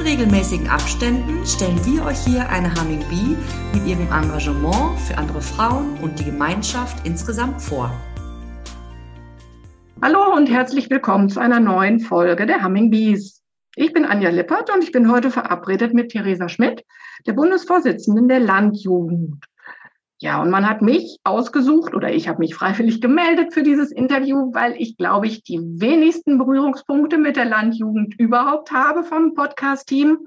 In regelmäßigen Abständen stellen wir euch hier eine Humming Bee mit ihrem Engagement für andere Frauen und die Gemeinschaft insgesamt vor. Hallo und herzlich willkommen zu einer neuen Folge der Humming Bees. Ich bin Anja Lippert und ich bin heute verabredet mit Theresa Schmidt, der Bundesvorsitzenden der Landjugend. Ja, und man hat mich ausgesucht oder ich habe mich freiwillig gemeldet für dieses Interview, weil ich, glaube ich, die wenigsten Berührungspunkte mit der Landjugend überhaupt habe vom Podcast-Team.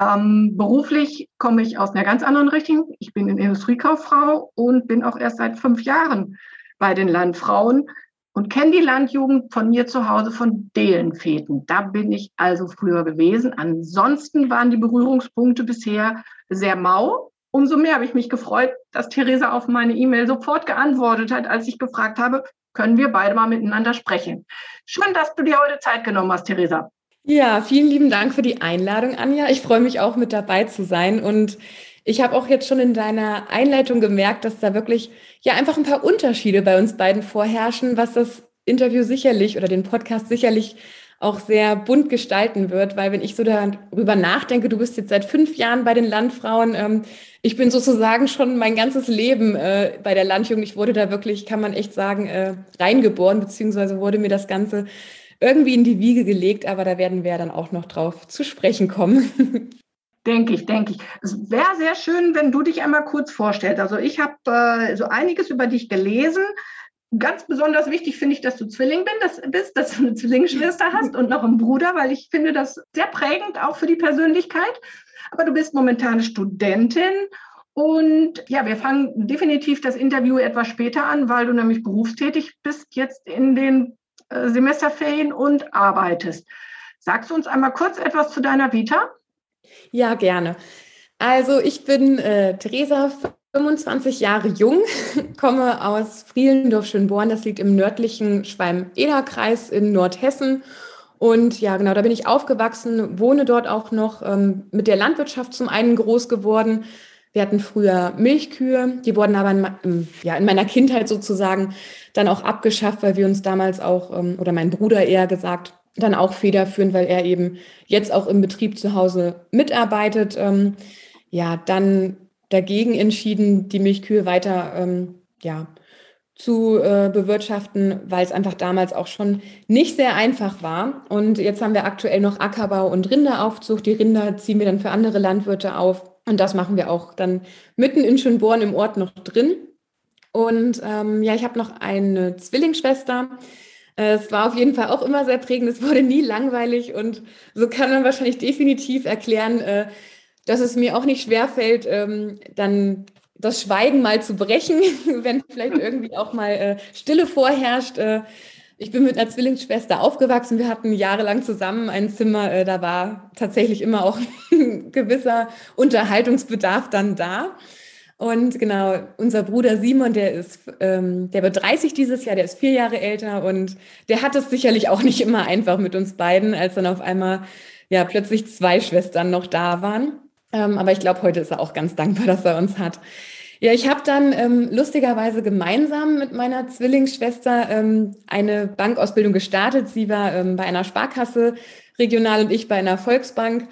Ähm, beruflich komme ich aus einer ganz anderen Richtung. Ich bin Industriekauffrau und bin auch erst seit fünf Jahren bei den Landfrauen und kenne die Landjugend von mir zu Hause von Dehlenfeten. Da bin ich also früher gewesen. Ansonsten waren die Berührungspunkte bisher sehr mau umso mehr habe ich mich gefreut, dass Theresa auf meine E-Mail sofort geantwortet hat, als ich gefragt habe, können wir beide mal miteinander sprechen. Schön, dass du dir heute Zeit genommen hast, Theresa. Ja, vielen lieben Dank für die Einladung, Anja. Ich freue mich auch mit dabei zu sein und ich habe auch jetzt schon in deiner Einleitung gemerkt, dass da wirklich ja einfach ein paar Unterschiede bei uns beiden vorherrschen, was das Interview sicherlich oder den Podcast sicherlich auch sehr bunt gestalten wird, weil wenn ich so darüber nachdenke, du bist jetzt seit fünf Jahren bei den Landfrauen, ähm, ich bin sozusagen schon mein ganzes Leben äh, bei der Landjugend. Ich wurde da wirklich, kann man echt sagen, äh, reingeboren, beziehungsweise wurde mir das Ganze irgendwie in die Wiege gelegt, aber da werden wir dann auch noch drauf zu sprechen kommen. Denke ich, denke ich. Es wäre sehr schön, wenn du dich einmal kurz vorstellst. Also ich habe äh, so einiges über dich gelesen. Ganz besonders wichtig finde ich, dass du Zwilling bist, dass du eine Zwillingsschwester hast und noch einen Bruder, weil ich finde das sehr prägend auch für die Persönlichkeit. Aber du bist momentan Studentin und ja, wir fangen definitiv das Interview etwas später an, weil du nämlich berufstätig bist jetzt in den äh, Semesterferien und arbeitest. Sagst du uns einmal kurz etwas zu deiner Vita? Ja, gerne. Also ich bin äh, Theresa, 25 Jahre jung, komme aus Frielendorf-Schönborn, das liegt im nördlichen Schwalm-Eder-Kreis in Nordhessen. Und ja, genau, da bin ich aufgewachsen, wohne dort auch noch ähm, mit der Landwirtschaft zum einen groß geworden. Wir hatten früher Milchkühe, die wurden aber in, ja, in meiner Kindheit sozusagen dann auch abgeschafft, weil wir uns damals auch, ähm, oder mein Bruder eher gesagt, dann auch federführend, weil er eben jetzt auch im Betrieb zu Hause mitarbeitet. Ähm, ja, dann dagegen entschieden, die Milchkühe weiter ähm, ja, zu äh, bewirtschaften, weil es einfach damals auch schon nicht sehr einfach war. Und jetzt haben wir aktuell noch Ackerbau und Rinderaufzucht. Die Rinder ziehen wir dann für andere Landwirte auf. Und das machen wir auch dann mitten in Schönborn im Ort noch drin. Und ähm, ja, ich habe noch eine Zwillingsschwester. Es war auf jeden Fall auch immer sehr prägend. Es wurde nie langweilig und so kann man wahrscheinlich definitiv erklären, äh, dass es mir auch nicht schwerfällt, ähm, dann das Schweigen mal zu brechen, wenn vielleicht irgendwie auch mal äh, Stille vorherrscht. Äh, ich bin mit einer Zwillingsschwester aufgewachsen. Wir hatten jahrelang zusammen ein Zimmer. Äh, da war tatsächlich immer auch ein gewisser Unterhaltungsbedarf dann da. Und genau, unser Bruder Simon, der ist, ähm, der wird 30 dieses Jahr, der ist vier Jahre älter und der hat es sicherlich auch nicht immer einfach mit uns beiden, als dann auf einmal ja plötzlich zwei Schwestern noch da waren. Ähm, aber ich glaube, heute ist er auch ganz dankbar, dass er uns hat. Ja, ich habe dann ähm, lustigerweise gemeinsam mit meiner Zwillingsschwester ähm, eine Bankausbildung gestartet. Sie war ähm, bei einer Sparkasse regional und ich bei einer Volksbank.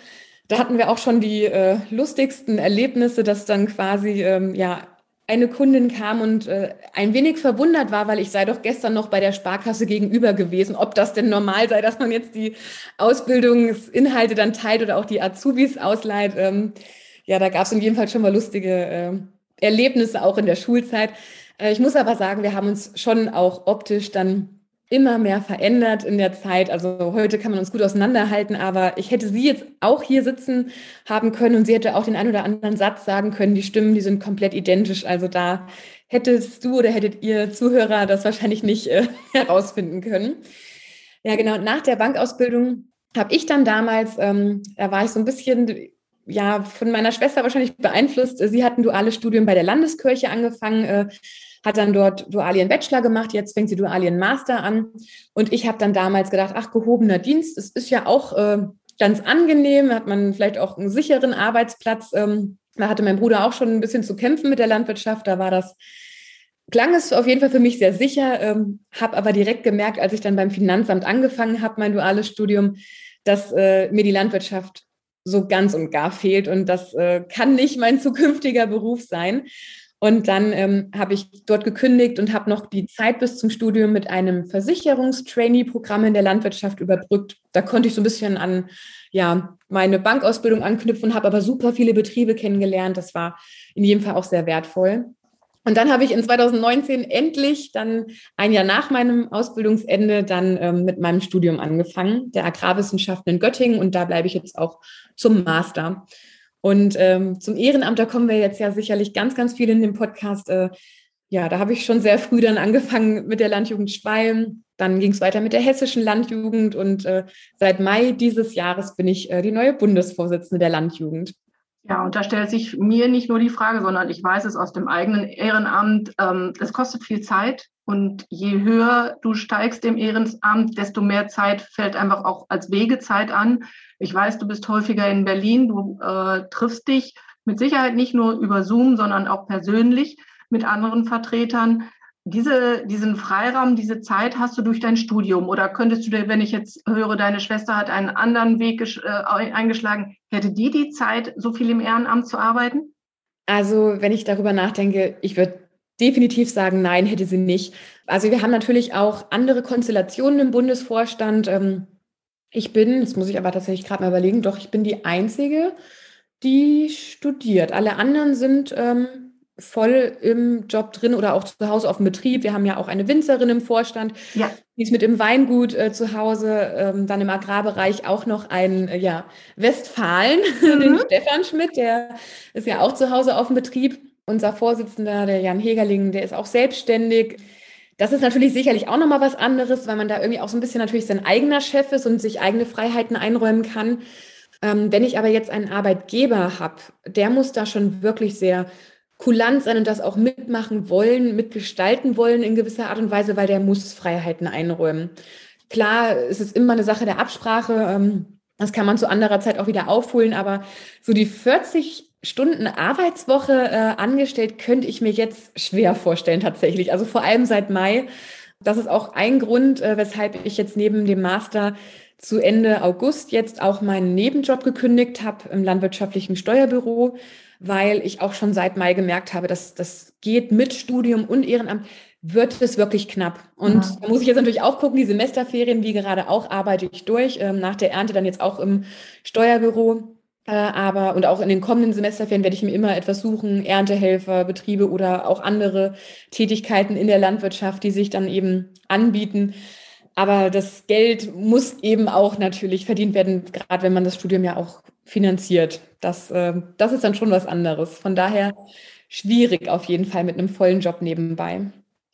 Da hatten wir auch schon die äh, lustigsten Erlebnisse, dass dann quasi ähm, ja eine Kundin kam und äh, ein wenig verwundert war, weil ich sei doch gestern noch bei der Sparkasse gegenüber gewesen, ob das denn normal sei, dass man jetzt die Ausbildungsinhalte dann teilt oder auch die Azubis ausleiht. Ähm, ja, da gab es in jedem Fall schon mal lustige äh, Erlebnisse auch in der Schulzeit. Äh, ich muss aber sagen, wir haben uns schon auch optisch dann immer mehr verändert in der Zeit. Also heute kann man uns gut auseinanderhalten, aber ich hätte sie jetzt auch hier sitzen haben können und sie hätte auch den einen oder anderen Satz sagen können. Die Stimmen, die sind komplett identisch. Also da hättest du oder hättet ihr Zuhörer das wahrscheinlich nicht äh, herausfinden können. Ja, genau. Nach der Bankausbildung habe ich dann damals, ähm, da war ich so ein bisschen ja von meiner Schwester wahrscheinlich beeinflusst. Sie hat ein duales Studium bei der Landeskirche angefangen, äh, hat dann dort dualien Bachelor gemacht, jetzt fängt sie dualien Master an. Und ich habe dann damals gedacht, ach, gehobener Dienst, es ist ja auch äh, ganz angenehm, hat man vielleicht auch einen sicheren Arbeitsplatz. Ähm, da hatte mein Bruder auch schon ein bisschen zu kämpfen mit der Landwirtschaft, da war das klang es auf jeden Fall für mich sehr sicher, ähm, habe aber direkt gemerkt, als ich dann beim Finanzamt angefangen habe, mein duales Studium, dass äh, mir die Landwirtschaft so ganz und gar fehlt und das äh, kann nicht mein zukünftiger Beruf sein. Und dann ähm, habe ich dort gekündigt und habe noch die Zeit bis zum Studium mit einem Versicherungstrainee-Programm in der Landwirtschaft überbrückt. Da konnte ich so ein bisschen an ja, meine Bankausbildung anknüpfen, habe aber super viele Betriebe kennengelernt. Das war in jedem Fall auch sehr wertvoll. Und dann habe ich in 2019 endlich dann ein Jahr nach meinem Ausbildungsende dann ähm, mit meinem Studium angefangen, der Agrarwissenschaften in Göttingen. Und da bleibe ich jetzt auch zum Master. Und ähm, zum Ehrenamt, da kommen wir jetzt ja sicherlich ganz, ganz viel in dem Podcast. Äh, ja, da habe ich schon sehr früh dann angefangen mit der Landjugend Schwalm. Dann ging es weiter mit der hessischen Landjugend und äh, seit Mai dieses Jahres bin ich äh, die neue Bundesvorsitzende der Landjugend. Ja, und da stellt sich mir nicht nur die Frage, sondern ich weiß es aus dem eigenen Ehrenamt, ähm, es kostet viel Zeit. Und je höher du steigst im Ehrenamt, desto mehr Zeit fällt einfach auch als Wegezeit an. Ich weiß, du bist häufiger in Berlin, du äh, triffst dich mit Sicherheit nicht nur über Zoom, sondern auch persönlich mit anderen Vertretern diese, diesen Freiraum, diese Zeit hast du durch dein Studium oder könntest du dir, wenn ich jetzt höre, deine Schwester hat einen anderen Weg äh, eingeschlagen, hätte die die Zeit, so viel im Ehrenamt zu arbeiten? Also, wenn ich darüber nachdenke, ich würde definitiv sagen, nein, hätte sie nicht. Also, wir haben natürlich auch andere Konstellationen im Bundesvorstand. Ähm, ich bin, das muss ich aber tatsächlich gerade mal überlegen, doch, ich bin die Einzige, die studiert. Alle anderen sind ähm, voll im Job drin oder auch zu Hause auf dem Betrieb. Wir haben ja auch eine Winzerin im Vorstand, ja. die ist mit im Weingut äh, zu Hause, ähm, dann im Agrarbereich auch noch ein äh, ja, Westfalen, mhm. den Stefan Schmidt, der ist ja auch zu Hause auf dem Betrieb. Unser Vorsitzender, der Jan Hegerling, der ist auch selbstständig. Das ist natürlich sicherlich auch nochmal was anderes, weil man da irgendwie auch so ein bisschen natürlich sein eigener Chef ist und sich eigene Freiheiten einräumen kann. Ähm, wenn ich aber jetzt einen Arbeitgeber habe, der muss da schon wirklich sehr kulant sein und das auch mitmachen wollen, mitgestalten wollen in gewisser Art und Weise, weil der muss Freiheiten einräumen. Klar, es ist immer eine Sache der Absprache. Ähm, das kann man zu anderer Zeit auch wieder aufholen, aber so die 40 Stunden Arbeitswoche äh, angestellt könnte ich mir jetzt schwer vorstellen tatsächlich. Also vor allem seit Mai. Das ist auch ein Grund, äh, weshalb ich jetzt neben dem Master zu Ende August jetzt auch meinen Nebenjob gekündigt habe im landwirtschaftlichen Steuerbüro weil ich auch schon seit Mai gemerkt habe, dass das geht mit Studium und Ehrenamt, wird es wirklich knapp. Und ja. da muss ich jetzt natürlich auch gucken, die Semesterferien, wie gerade auch, arbeite ich durch. Ähm, nach der Ernte dann jetzt auch im Steuerbüro. Äh, aber und auch in den kommenden Semesterferien werde ich mir immer etwas suchen, Erntehelfer, Betriebe oder auch andere Tätigkeiten in der Landwirtschaft, die sich dann eben anbieten. Aber das Geld muss eben auch natürlich verdient werden, gerade wenn man das Studium ja auch finanziert. Das, äh, das ist dann schon was anderes. Von daher schwierig auf jeden Fall mit einem vollen Job nebenbei.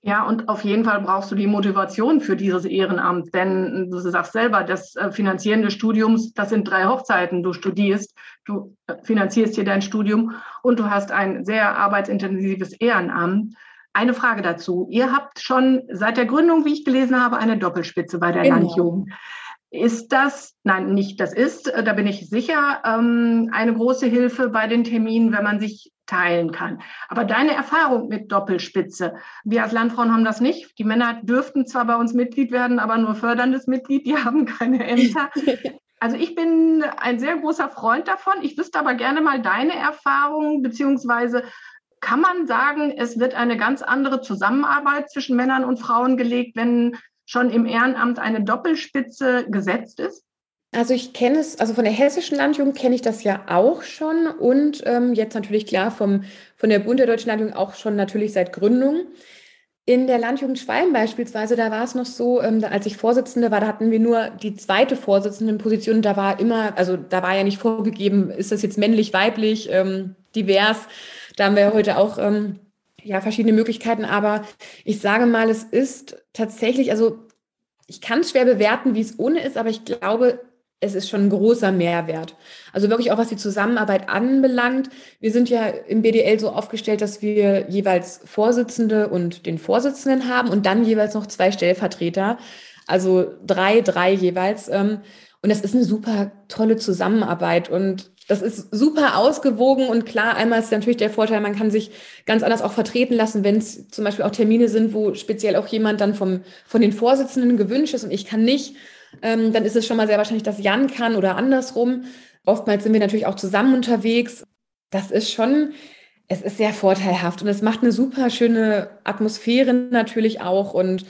Ja, und auf jeden Fall brauchst du die Motivation für dieses Ehrenamt, denn du sagst selber, das äh, Finanzieren des Studiums, das sind drei Hochzeiten. Du studierst, du äh, finanzierst hier dein Studium und du hast ein sehr arbeitsintensives Ehrenamt. Eine Frage dazu. Ihr habt schon seit der Gründung, wie ich gelesen habe, eine Doppelspitze bei der genau. Landjugend. Ist das, nein, nicht das ist, äh, da bin ich sicher, ähm, eine große Hilfe bei den Terminen, wenn man sich teilen kann. Aber deine Erfahrung mit Doppelspitze, wir als Landfrauen haben das nicht. Die Männer dürften zwar bei uns Mitglied werden, aber nur förderndes Mitglied, die haben keine Ämter. Also ich bin ein sehr großer Freund davon. Ich wüsste aber gerne mal deine Erfahrungen, beziehungsweise kann man sagen, es wird eine ganz andere Zusammenarbeit zwischen Männern und Frauen gelegt, wenn schon im Ehrenamt eine Doppelspitze gesetzt ist? Also ich kenne es, also von der hessischen Landjugend kenne ich das ja auch schon und ähm, jetzt natürlich klar vom, von der Bund der Deutschen Landjugend auch schon natürlich seit Gründung. In der Landjugend Schwalm beispielsweise, da war es noch so, ähm, als ich Vorsitzende war, da hatten wir nur die zweite Vorsitzendenposition. Da war immer, also da war ja nicht vorgegeben, ist das jetzt männlich, weiblich, ähm, divers. Da haben wir heute auch ähm, ja, verschiedene Möglichkeiten, aber ich sage mal, es ist tatsächlich, also ich kann es schwer bewerten, wie es ohne ist, aber ich glaube, es ist schon ein großer Mehrwert. Also wirklich auch was die Zusammenarbeit anbelangt. Wir sind ja im BDL so aufgestellt, dass wir jeweils Vorsitzende und den Vorsitzenden haben und dann jeweils noch zwei Stellvertreter. Also drei, drei jeweils. Ähm, und das ist eine super tolle Zusammenarbeit und das ist super ausgewogen und klar, einmal ist natürlich der Vorteil, man kann sich ganz anders auch vertreten lassen, wenn es zum Beispiel auch Termine sind, wo speziell auch jemand dann vom, von den Vorsitzenden gewünscht ist und ich kann nicht ähm, dann ist es schon mal sehr wahrscheinlich, dass Jan kann oder andersrum. Oftmals sind wir natürlich auch zusammen unterwegs. Das ist schon, es ist sehr vorteilhaft und es macht eine super schöne Atmosphäre natürlich auch. Und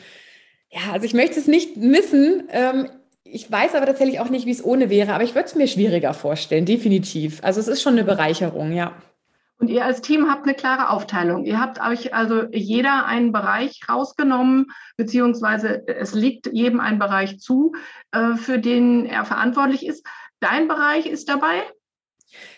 ja, also ich möchte es nicht missen. Ähm, ich weiß aber tatsächlich auch nicht, wie es ohne wäre, aber ich würde es mir schwieriger vorstellen, definitiv. Also es ist schon eine Bereicherung, ja. Und ihr als Team habt eine klare Aufteilung. Ihr habt euch also jeder einen Bereich rausgenommen, beziehungsweise es liegt jedem ein Bereich zu, äh, für den er verantwortlich ist. Dein Bereich ist dabei?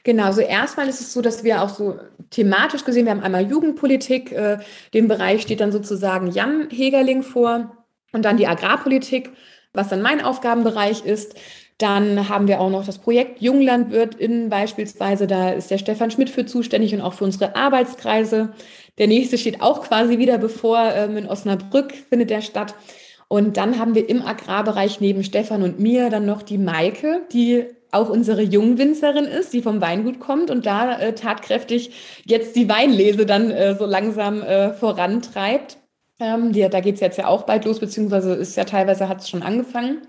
Genau, so erstmal ist es so, dass wir auch so thematisch gesehen, wir haben einmal Jugendpolitik, äh, dem Bereich steht dann sozusagen Jan Hegerling vor und dann die Agrarpolitik, was dann mein Aufgabenbereich ist. Dann haben wir auch noch das Projekt JunglandwirtInnen beispielsweise. Da ist der Stefan Schmidt für zuständig und auch für unsere Arbeitskreise. Der nächste steht auch quasi wieder bevor. Ähm, in Osnabrück findet der statt. Und dann haben wir im Agrarbereich neben Stefan und mir dann noch die Maike, die auch unsere Jungwinzerin ist, die vom Weingut kommt und da äh, tatkräftig jetzt die Weinlese dann äh, so langsam äh, vorantreibt. Ähm, die, da geht es jetzt ja auch bald los, beziehungsweise ist ja teilweise hat es schon angefangen.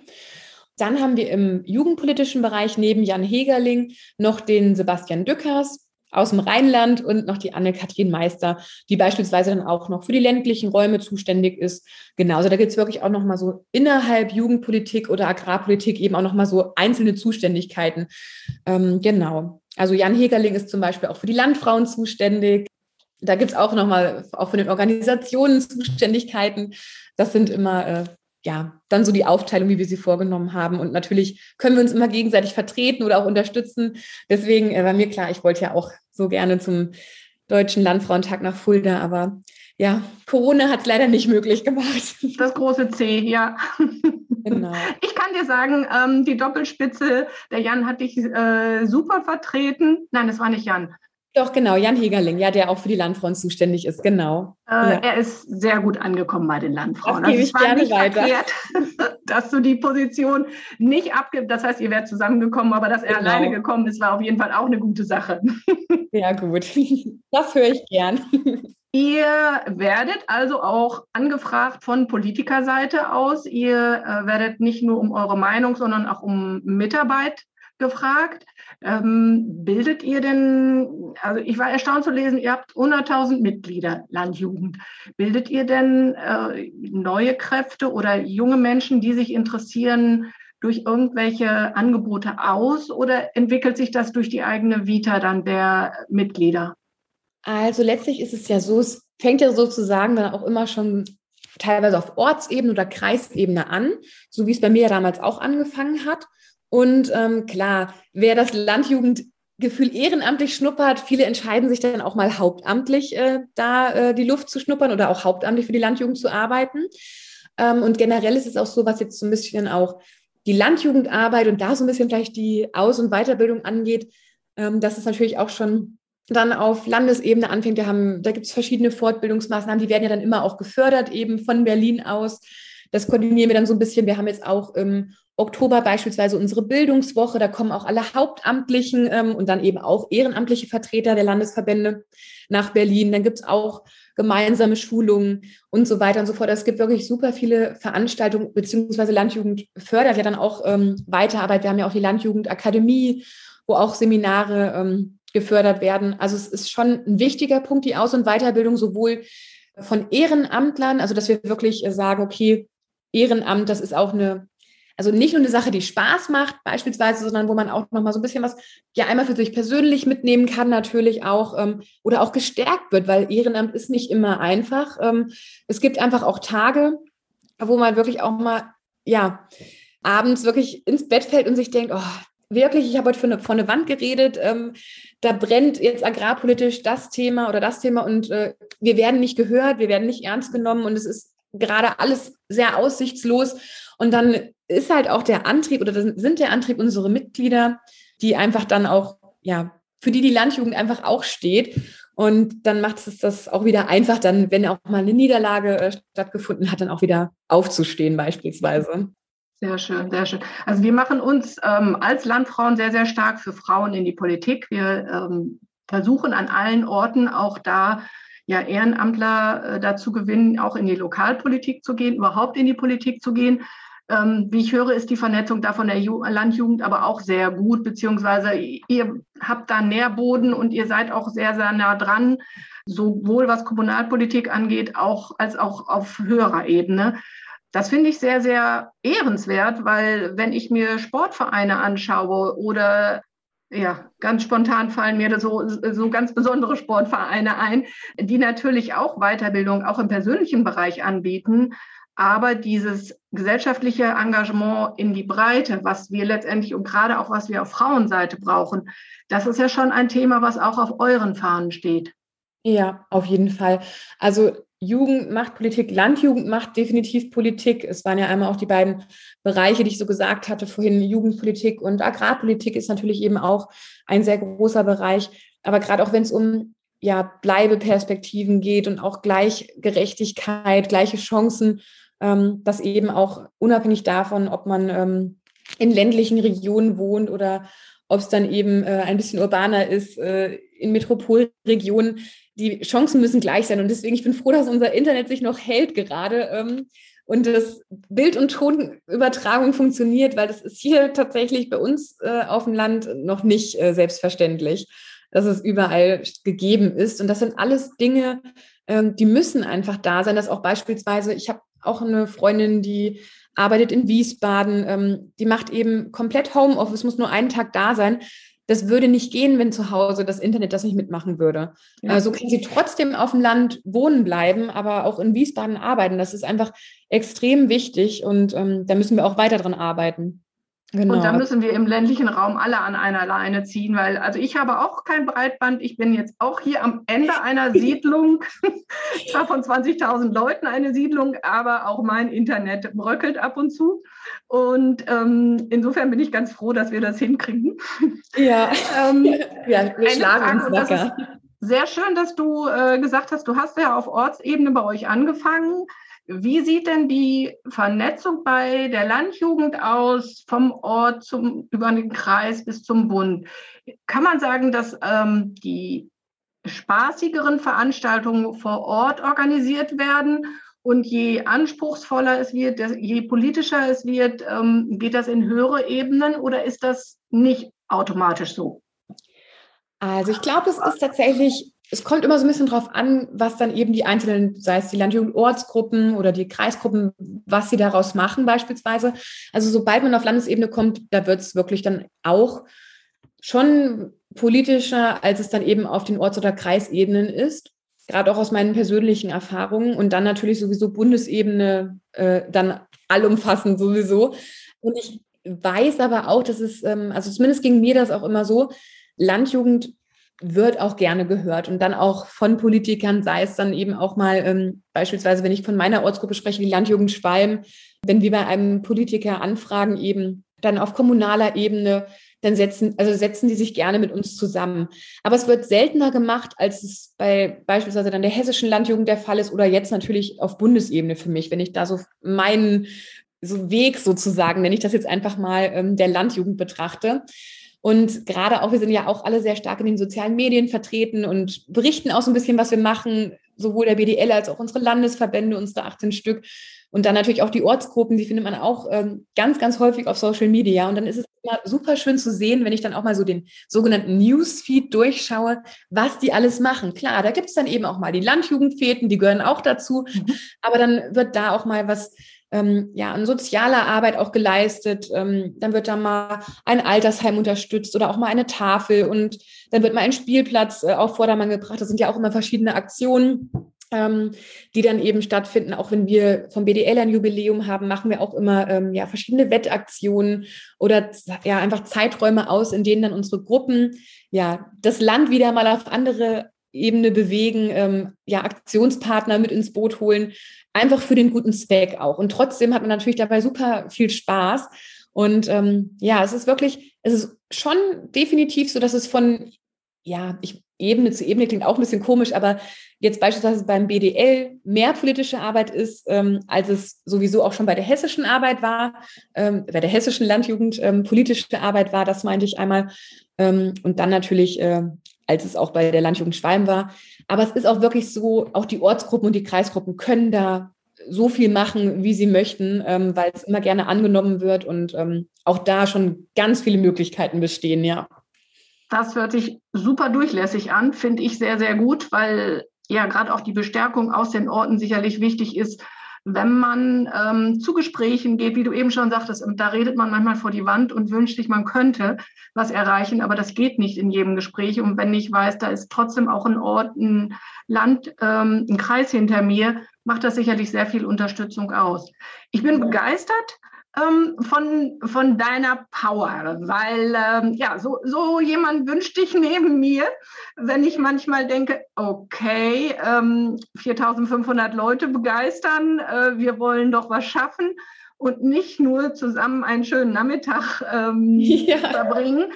Dann haben wir im jugendpolitischen Bereich neben Jan Hegerling noch den Sebastian Dückers aus dem Rheinland und noch die Anne-Kathrin Meister, die beispielsweise dann auch noch für die ländlichen Räume zuständig ist. Genauso, da gibt es wirklich auch noch mal so innerhalb Jugendpolitik oder Agrarpolitik eben auch noch mal so einzelne Zuständigkeiten. Ähm, genau. Also Jan Hegerling ist zum Beispiel auch für die Landfrauen zuständig. Da gibt es auch noch mal auch von den Organisationen Zuständigkeiten. Das sind immer äh, ja, dann so die Aufteilung, wie wir sie vorgenommen haben. Und natürlich können wir uns immer gegenseitig vertreten oder auch unterstützen. Deswegen äh, war mir klar, ich wollte ja auch so gerne zum Deutschen Landfrauentag nach Fulda, aber ja, Corona hat es leider nicht möglich gemacht. Das große C, ja. Genau. Ich kann dir sagen, ähm, die Doppelspitze, der Jan hat dich äh, super vertreten. Nein, das war nicht Jan. Doch, genau, Jan Hegerling, ja, der auch für die Landfrauen zuständig ist, genau. Äh, ja. Er ist sehr gut angekommen bei den Landfrauen. Das gebe also ich gerne weiter. Verkehrt, dass du die Position nicht abgibst. Das heißt, ihr wärt zusammengekommen, aber dass er genau. alleine gekommen ist, war auf jeden Fall auch eine gute Sache. Ja, gut. Das höre ich gern. Ihr werdet also auch angefragt von Politikerseite aus. Ihr äh, werdet nicht nur um eure Meinung, sondern auch um Mitarbeit gefragt. Ähm, bildet ihr denn, also ich war erstaunt zu lesen, ihr habt 100.000 Mitglieder, Landjugend. Bildet ihr denn äh, neue Kräfte oder junge Menschen, die sich interessieren, durch irgendwelche Angebote aus oder entwickelt sich das durch die eigene Vita dann der Mitglieder? Also letztlich ist es ja so, es fängt ja sozusagen dann auch immer schon teilweise auf Ortsebene oder Kreisebene an, so wie es bei mir damals auch angefangen hat. Und ähm, klar, wer das Landjugendgefühl ehrenamtlich schnuppert, viele entscheiden sich dann auch mal hauptamtlich äh, da äh, die Luft zu schnuppern oder auch hauptamtlich für die Landjugend zu arbeiten. Ähm, und generell ist es auch so, was jetzt so ein bisschen auch die Landjugendarbeit und da so ein bisschen vielleicht die Aus- und Weiterbildung angeht, ähm, dass es natürlich auch schon dann auf Landesebene anfängt. Wir haben, da gibt es verschiedene Fortbildungsmaßnahmen, die werden ja dann immer auch gefördert, eben von Berlin aus. Das koordinieren wir dann so ein bisschen. Wir haben jetzt auch im Oktober beispielsweise unsere Bildungswoche. Da kommen auch alle Hauptamtlichen ähm, und dann eben auch ehrenamtliche Vertreter der Landesverbände nach Berlin. Dann gibt es auch gemeinsame Schulungen und so weiter und so fort. Es gibt wirklich super viele Veranstaltungen, beziehungsweise Landjugend fördert ja dann auch ähm, Weiterarbeit. Wir haben ja auch die Landjugendakademie, wo auch Seminare ähm, gefördert werden. Also es ist schon ein wichtiger Punkt, die Aus- und Weiterbildung sowohl von Ehrenamtlern, also dass wir wirklich äh, sagen, okay, Ehrenamt, das ist auch eine also nicht nur eine Sache, die Spaß macht, beispielsweise, sondern wo man auch nochmal so ein bisschen was, ja, einmal für sich persönlich mitnehmen kann, natürlich auch, ähm, oder auch gestärkt wird, weil Ehrenamt ist nicht immer einfach. Ähm, es gibt einfach auch Tage, wo man wirklich auch mal, ja, abends wirklich ins Bett fällt und sich denkt, oh, wirklich, ich habe heute von eine, Wand geredet, ähm, da brennt jetzt agrarpolitisch das Thema oder das Thema und äh, wir werden nicht gehört, wir werden nicht ernst genommen und es ist gerade alles sehr aussichtslos. Und dann ist halt auch der Antrieb oder sind der Antrieb unsere Mitglieder, die einfach dann auch, ja, für die die Landjugend einfach auch steht. Und dann macht es das auch wieder einfach, dann, wenn auch mal eine Niederlage äh, stattgefunden hat, dann auch wieder aufzustehen beispielsweise. Sehr schön, sehr schön. Also wir machen uns ähm, als Landfrauen sehr, sehr stark für Frauen in die Politik. Wir ähm, versuchen an allen Orten auch da ja Ehrenamtler äh, dazu gewinnen, auch in die Lokalpolitik zu gehen, überhaupt in die Politik zu gehen. Ähm, wie ich höre, ist die Vernetzung da von der Ju Landjugend aber auch sehr gut, beziehungsweise ihr habt da Nährboden und ihr seid auch sehr, sehr nah dran, sowohl was Kommunalpolitik angeht, auch als auch auf höherer Ebene. Das finde ich sehr, sehr ehrenswert, weil wenn ich mir Sportvereine anschaue oder ja, ganz spontan fallen mir so, so ganz besondere Sportvereine ein, die natürlich auch Weiterbildung auch im persönlichen Bereich anbieten. Aber dieses gesellschaftliche Engagement in die Breite, was wir letztendlich und gerade auch was wir auf Frauenseite brauchen, das ist ja schon ein Thema, was auch auf euren Fahnen steht. Ja, auf jeden Fall. Also Jugend macht Politik, Landjugend macht definitiv Politik. Es waren ja einmal auch die beiden Bereiche, die ich so gesagt hatte vorhin. Jugendpolitik und Agrarpolitik ist natürlich eben auch ein sehr großer Bereich. Aber gerade auch wenn es um ja, Bleibeperspektiven geht und auch Gleichgerechtigkeit, gleiche Chancen ähm, dass eben auch unabhängig davon, ob man ähm, in ländlichen Regionen wohnt oder ob es dann eben äh, ein bisschen urbaner ist, äh, in Metropolregionen, die Chancen müssen gleich sein. Und deswegen, ich bin froh, dass unser Internet sich noch hält gerade. Ähm, und das Bild- und Tonübertragung funktioniert, weil das ist hier tatsächlich bei uns äh, auf dem Land noch nicht äh, selbstverständlich, dass es überall gegeben ist. Und das sind alles Dinge, ähm, die müssen einfach da sein, dass auch beispielsweise, ich habe auch eine Freundin, die arbeitet in Wiesbaden, ähm, die macht eben komplett Homeoffice, muss nur einen Tag da sein. Das würde nicht gehen, wenn zu Hause das Internet das nicht mitmachen würde. Ja. So kann sie trotzdem auf dem Land wohnen bleiben, aber auch in Wiesbaden arbeiten. Das ist einfach extrem wichtig und ähm, da müssen wir auch weiter dran arbeiten. Genau. Und da müssen wir im ländlichen Raum alle an einer Leine ziehen, weil also ich habe auch kein Breitband. Ich bin jetzt auch hier am Ende einer Siedlung, zwar von 20.000 Leuten eine Siedlung, aber auch mein Internet bröckelt ab und zu. Und ähm, insofern bin ich ganz froh, dass wir das hinkriegen. Ja, ähm, ja wir schlagen Frage, uns wacker. Sehr schön, dass du äh, gesagt hast, du hast ja auf Ortsebene bei euch angefangen. Wie sieht denn die Vernetzung bei der Landjugend aus, vom Ort zum, über den Kreis bis zum Bund? Kann man sagen, dass ähm, die spaßigeren Veranstaltungen vor Ort organisiert werden und je anspruchsvoller es wird, je politischer es wird, ähm, geht das in höhere Ebenen oder ist das nicht automatisch so? Also ich glaube, es ist tatsächlich es kommt immer so ein bisschen drauf an, was dann eben die einzelnen, sei es die Landjugendortsgruppen oder die Kreisgruppen, was sie daraus machen beispielsweise. Also sobald man auf Landesebene kommt, da wird es wirklich dann auch schon politischer, als es dann eben auf den Orts- oder Kreisebenen ist. Gerade auch aus meinen persönlichen Erfahrungen und dann natürlich sowieso Bundesebene äh, dann allumfassend sowieso. Und ich weiß aber auch, dass es, ähm, also zumindest ging mir das auch immer so, Landjugend wird auch gerne gehört und dann auch von Politikern, sei es dann eben auch mal ähm, beispielsweise, wenn ich von meiner Ortsgruppe spreche, die Landjugend Schwalm, wenn wir bei einem Politiker anfragen, eben dann auf kommunaler Ebene, dann setzen, also setzen die sich gerne mit uns zusammen. Aber es wird seltener gemacht, als es bei beispielsweise dann der hessischen Landjugend der Fall ist oder jetzt natürlich auf Bundesebene für mich, wenn ich da so meinen so Weg sozusagen, nenne ich das jetzt einfach mal, ähm, der Landjugend betrachte. Und gerade auch, wir sind ja auch alle sehr stark in den sozialen Medien vertreten und berichten auch so ein bisschen, was wir machen, sowohl der BDL als auch unsere Landesverbände, unsere 18 Stück. Und dann natürlich auch die Ortsgruppen, die findet man auch ähm, ganz, ganz häufig auf Social Media. Und dann ist es immer super schön zu sehen, wenn ich dann auch mal so den sogenannten Newsfeed durchschaue, was die alles machen. Klar, da gibt es dann eben auch mal die Landjugendfäden, die gehören auch dazu. Mhm. Aber dann wird da auch mal was ähm, ja, an sozialer Arbeit auch geleistet. Ähm, dann wird da mal ein Altersheim unterstützt oder auch mal eine Tafel und dann wird mal ein Spielplatz äh, auf Vordermann gebracht. Das sind ja auch immer verschiedene Aktionen. Ähm, die dann eben stattfinden. Auch wenn wir vom BDL ein Jubiläum haben, machen wir auch immer ähm, ja, verschiedene Wettaktionen oder ja, einfach Zeiträume aus, in denen dann unsere Gruppen ja das Land wieder mal auf andere Ebene bewegen, ähm, ja, Aktionspartner mit ins Boot holen, einfach für den guten Zweck auch. Und trotzdem hat man natürlich dabei super viel Spaß. Und ähm, ja, es ist wirklich, es ist schon definitiv so, dass es von, ja, ich, Ebene zu Ebene klingt auch ein bisschen komisch, aber jetzt beispielsweise beim BDL mehr politische Arbeit ist, ähm, als es sowieso auch schon bei der hessischen Arbeit war, ähm, bei der hessischen Landjugend ähm, politische Arbeit war, das meinte ich einmal. Ähm, und dann natürlich, äh, als es auch bei der Landjugend Schwalm war. Aber es ist auch wirklich so, auch die Ortsgruppen und die Kreisgruppen können da so viel machen, wie sie möchten, ähm, weil es immer gerne angenommen wird und ähm, auch da schon ganz viele Möglichkeiten bestehen, ja. Das hört sich super durchlässig an, finde ich sehr, sehr gut, weil ja gerade auch die Bestärkung aus den Orten sicherlich wichtig ist, wenn man ähm, zu Gesprächen geht, wie du eben schon sagtest, da redet man manchmal vor die Wand und wünscht sich, man könnte was erreichen, aber das geht nicht in jedem Gespräch. Und wenn ich weiß, da ist trotzdem auch ein Ort, ein Land, ähm, ein Kreis hinter mir, macht das sicherlich sehr viel Unterstützung aus. Ich bin begeistert ähm, von, von deiner Power, weil ähm, ja, so, so jemand wünscht dich neben mir, wenn ich manchmal denke, okay, ähm, 4500 Leute begeistern, äh, wir wollen doch was schaffen und nicht nur zusammen einen schönen Nachmittag ähm, ja. verbringen.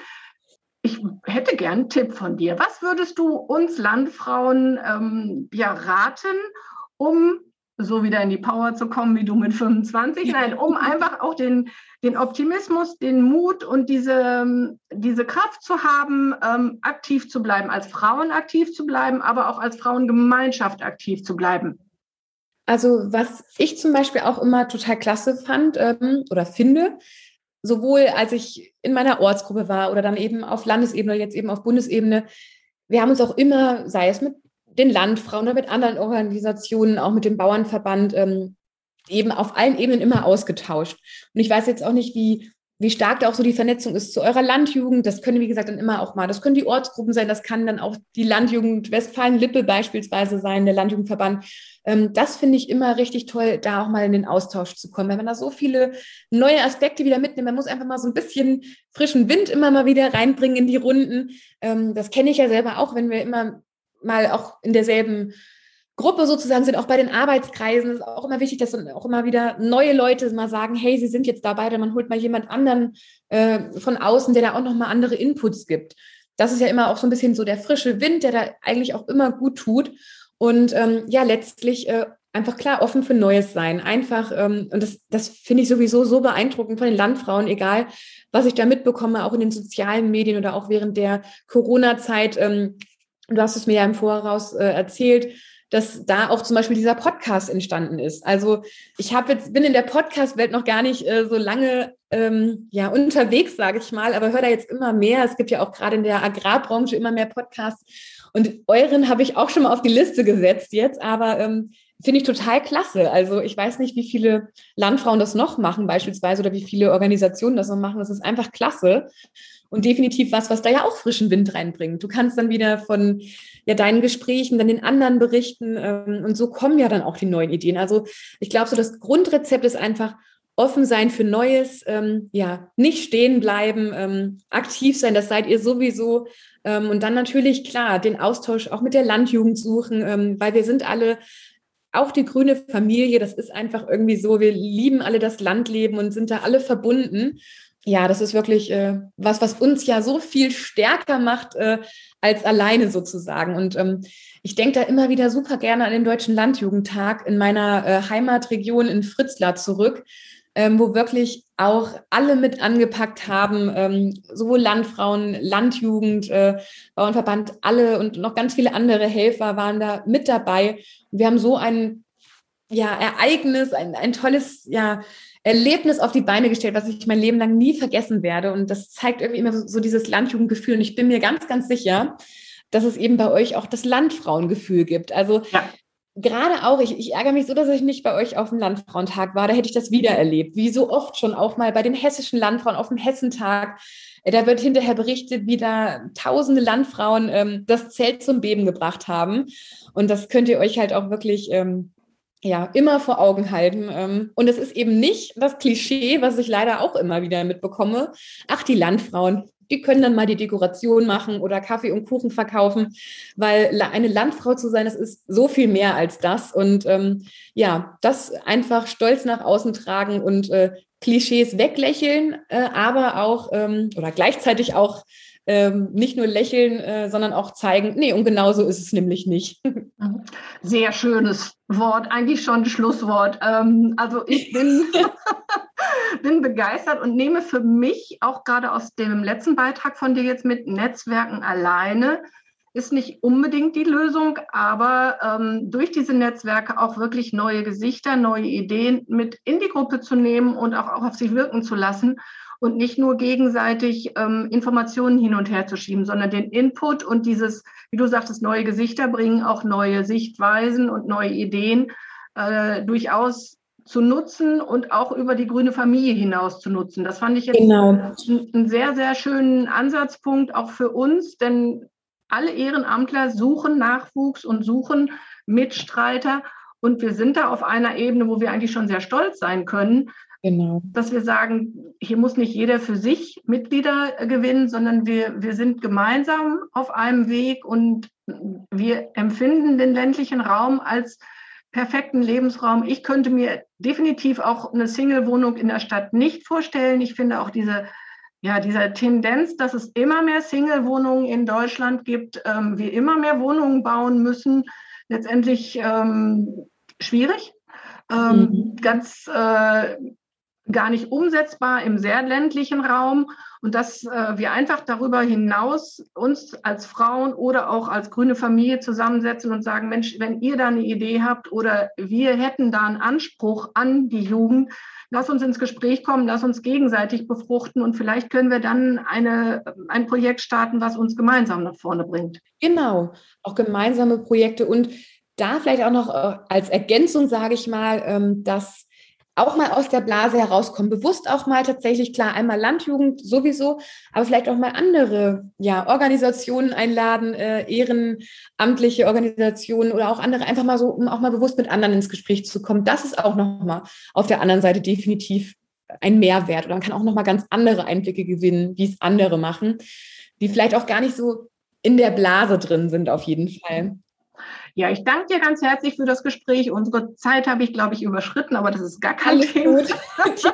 Ich hätte gern einen Tipp von dir. Was würdest du uns Landfrauen ähm, ja raten, um so wieder in die Power zu kommen wie du mit 25. Nein, um einfach auch den, den Optimismus, den Mut und diese, diese Kraft zu haben, ähm, aktiv zu bleiben, als Frauen aktiv zu bleiben, aber auch als Frauengemeinschaft aktiv zu bleiben. Also was ich zum Beispiel auch immer total klasse fand ähm, oder finde, sowohl als ich in meiner Ortsgruppe war oder dann eben auf Landesebene, jetzt eben auf Bundesebene, wir haben uns auch immer, sei es mit den Landfrauen oder mit anderen Organisationen, auch mit dem Bauernverband, ähm, eben auf allen Ebenen immer ausgetauscht. Und ich weiß jetzt auch nicht, wie, wie stark da auch so die Vernetzung ist zu eurer Landjugend. Das können, wie gesagt, dann immer auch mal, das können die Ortsgruppen sein, das kann dann auch die Landjugend Westfalen-Lippe beispielsweise sein, der Landjugendverband. Ähm, das finde ich immer richtig toll, da auch mal in den Austausch zu kommen, wenn man da so viele neue Aspekte wieder mitnimmt. Man muss einfach mal so ein bisschen frischen Wind immer mal wieder reinbringen in die Runden. Ähm, das kenne ich ja selber auch, wenn wir immer mal auch in derselben Gruppe sozusagen sind, auch bei den Arbeitskreisen ist auch immer wichtig, dass dann auch immer wieder neue Leute mal sagen, hey, sie sind jetzt dabei, denn man holt mal jemand anderen äh, von außen, der da auch nochmal andere Inputs gibt. Das ist ja immer auch so ein bisschen so der frische Wind, der da eigentlich auch immer gut tut. Und ähm, ja, letztlich äh, einfach klar offen für Neues sein. Einfach, ähm, und das, das finde ich sowieso so beeindruckend von den Landfrauen, egal was ich da mitbekomme, auch in den sozialen Medien oder auch während der Corona-Zeit. Ähm, du hast es mir ja im Voraus äh, erzählt, dass da auch zum Beispiel dieser Podcast entstanden ist. Also ich habe jetzt bin in der Podcast-Welt noch gar nicht äh, so lange ähm, ja unterwegs, sage ich mal, aber höre da jetzt immer mehr. Es gibt ja auch gerade in der Agrarbranche immer mehr Podcasts und euren habe ich auch schon mal auf die Liste gesetzt jetzt, aber ähm, finde ich total klasse. Also ich weiß nicht, wie viele Landfrauen das noch machen beispielsweise oder wie viele Organisationen das noch machen. Das ist einfach klasse und definitiv was, was da ja auch frischen Wind reinbringt. Du kannst dann wieder von ja, deinen Gesprächen dann den anderen berichten ähm, und so kommen ja dann auch die neuen Ideen. Also ich glaube, so das Grundrezept ist einfach offen sein für Neues, ähm, ja, nicht stehen bleiben, ähm, aktiv sein, das seid ihr sowieso. Ähm, und dann natürlich, klar, den Austausch auch mit der Landjugend suchen, ähm, weil wir sind alle auch die grüne Familie, das ist einfach irgendwie so, wir lieben alle das Landleben und sind da alle verbunden ja, das ist wirklich äh, was, was uns ja so viel stärker macht äh, als alleine sozusagen. Und ähm, ich denke da immer wieder super gerne an den Deutschen Landjugendtag in meiner äh, Heimatregion in Fritzlar zurück, ähm, wo wirklich auch alle mit angepackt haben, ähm, sowohl Landfrauen, Landjugend, äh, Bauernverband, alle und noch ganz viele andere Helfer waren da mit dabei. Und wir haben so ein ja, Ereignis, ein, ein tolles, ja, Erlebnis auf die Beine gestellt, was ich mein Leben lang nie vergessen werde. Und das zeigt irgendwie immer so, so dieses Landjugendgefühl. Und ich bin mir ganz, ganz sicher, dass es eben bei euch auch das Landfrauengefühl gibt. Also ja. Gerade auch, ich, ich ärgere mich so, dass ich nicht bei euch auf dem Landfrauentag war. Da hätte ich das wieder erlebt. Wie so oft schon auch mal bei den hessischen Landfrauen auf dem Hessentag. Da wird hinterher berichtet, wie da tausende Landfrauen ähm, das Zelt zum Beben gebracht haben. Und das könnt ihr euch halt auch wirklich ähm, ja, immer vor Augen halten. Ähm, und es ist eben nicht das Klischee, was ich leider auch immer wieder mitbekomme. Ach, die Landfrauen, die können dann mal die Dekoration machen oder Kaffee und Kuchen verkaufen, weil eine Landfrau zu sein, das ist so viel mehr als das. Und ähm, ja, das einfach stolz nach außen tragen und äh, Klischees weglächeln, äh, aber auch ähm, oder gleichzeitig auch ähm, nicht nur lächeln, äh, sondern auch zeigen, nee, und genau so ist es nämlich nicht. Sehr schönes Wort, eigentlich schon Schlusswort. Ähm, also ich bin, bin begeistert und nehme für mich auch gerade aus dem letzten Beitrag von dir jetzt mit Netzwerken alleine ist nicht unbedingt die Lösung, aber ähm, durch diese Netzwerke auch wirklich neue Gesichter, neue Ideen mit in die Gruppe zu nehmen und auch, auch auf sich wirken zu lassen und nicht nur gegenseitig ähm, Informationen hin und her zu schieben, sondern den Input und dieses, wie du sagtest, neue Gesichter bringen, auch neue Sichtweisen und neue Ideen äh, durchaus zu nutzen und auch über die grüne Familie hinaus zu nutzen. Das fand ich jetzt genau. einen sehr, sehr schönen Ansatzpunkt auch für uns, denn alle Ehrenamtler suchen Nachwuchs und suchen Mitstreiter. Und wir sind da auf einer Ebene, wo wir eigentlich schon sehr stolz sein können, Genau. Dass wir sagen, hier muss nicht jeder für sich Mitglieder gewinnen, sondern wir, wir sind gemeinsam auf einem Weg und wir empfinden den ländlichen Raum als perfekten Lebensraum. Ich könnte mir definitiv auch eine Single-Wohnung in der Stadt nicht vorstellen. Ich finde auch diese, ja, diese Tendenz, dass es immer mehr Single-Wohnungen in Deutschland gibt, ähm, wir immer mehr Wohnungen bauen müssen, letztendlich ähm, schwierig. Ähm, mhm. Ganz äh, gar nicht umsetzbar im sehr ländlichen Raum und dass äh, wir einfach darüber hinaus uns als Frauen oder auch als grüne Familie zusammensetzen und sagen, Mensch, wenn ihr da eine Idee habt oder wir hätten da einen Anspruch an die Jugend, lass uns ins Gespräch kommen, lass uns gegenseitig befruchten und vielleicht können wir dann eine, ein Projekt starten, was uns gemeinsam nach vorne bringt. Genau, auch gemeinsame Projekte und da vielleicht auch noch äh, als Ergänzung sage ich mal, ähm, dass auch mal aus der Blase herauskommen, bewusst auch mal tatsächlich, klar, einmal Landjugend sowieso, aber vielleicht auch mal andere ja, Organisationen einladen, äh, ehrenamtliche Organisationen oder auch andere, einfach mal so, um auch mal bewusst mit anderen ins Gespräch zu kommen. Das ist auch nochmal auf der anderen Seite definitiv ein Mehrwert. Oder man kann auch nochmal ganz andere Einblicke gewinnen, wie es andere machen, die vielleicht auch gar nicht so in der Blase drin sind, auf jeden Fall. Ja, ich danke dir ganz herzlich für das Gespräch. Unsere Zeit habe ich, glaube ich, überschritten, aber das ist gar kein Alles Thema. Gut.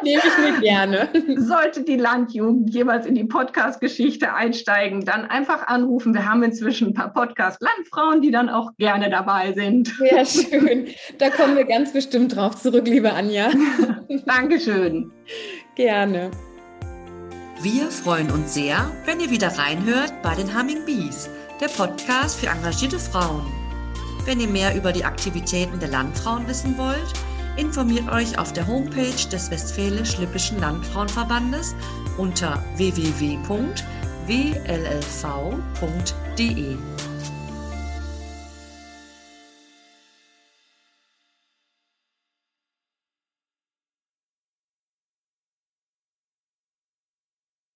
Die nehme ich mir gerne. Sollte die Landjugend jeweils in die Podcast-Geschichte einsteigen, dann einfach anrufen. Wir haben inzwischen ein paar Podcast-Landfrauen, die dann auch gerne dabei sind. Sehr schön. Da kommen wir ganz bestimmt drauf zurück, liebe Anja. Dankeschön. Gerne. Wir freuen uns sehr, wenn ihr wieder reinhört bei den Humming Bees, der Podcast für engagierte Frauen. Wenn ihr mehr über die Aktivitäten der Landfrauen wissen wollt, informiert euch auf der Homepage des Westfälisch-Lippischen Landfrauenverbandes unter www.wllv.de.